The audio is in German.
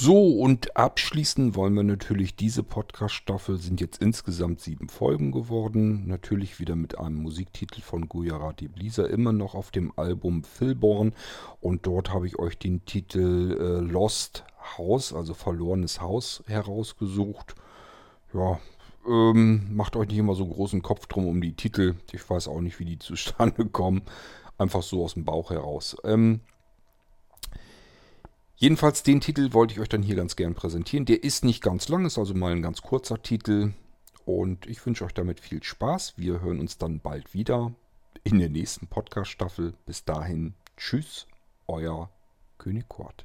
So, und abschließen wollen wir natürlich diese Podcast-Staffel. Sind jetzt insgesamt sieben Folgen geworden. Natürlich wieder mit einem Musiktitel von Gujarati Blisa, immer noch auf dem Album Philborn. Und dort habe ich euch den Titel äh, Lost House, also verlorenes Haus, herausgesucht. Ja, ähm, macht euch nicht immer so großen Kopf drum um die Titel. Ich weiß auch nicht, wie die zustande kommen. Einfach so aus dem Bauch heraus. Ähm, Jedenfalls den Titel wollte ich euch dann hier ganz gern präsentieren. Der ist nicht ganz lang, ist also mal ein ganz kurzer Titel. Und ich wünsche euch damit viel Spaß. Wir hören uns dann bald wieder in der nächsten Podcast-Staffel. Bis dahin, tschüss, euer König Kurt.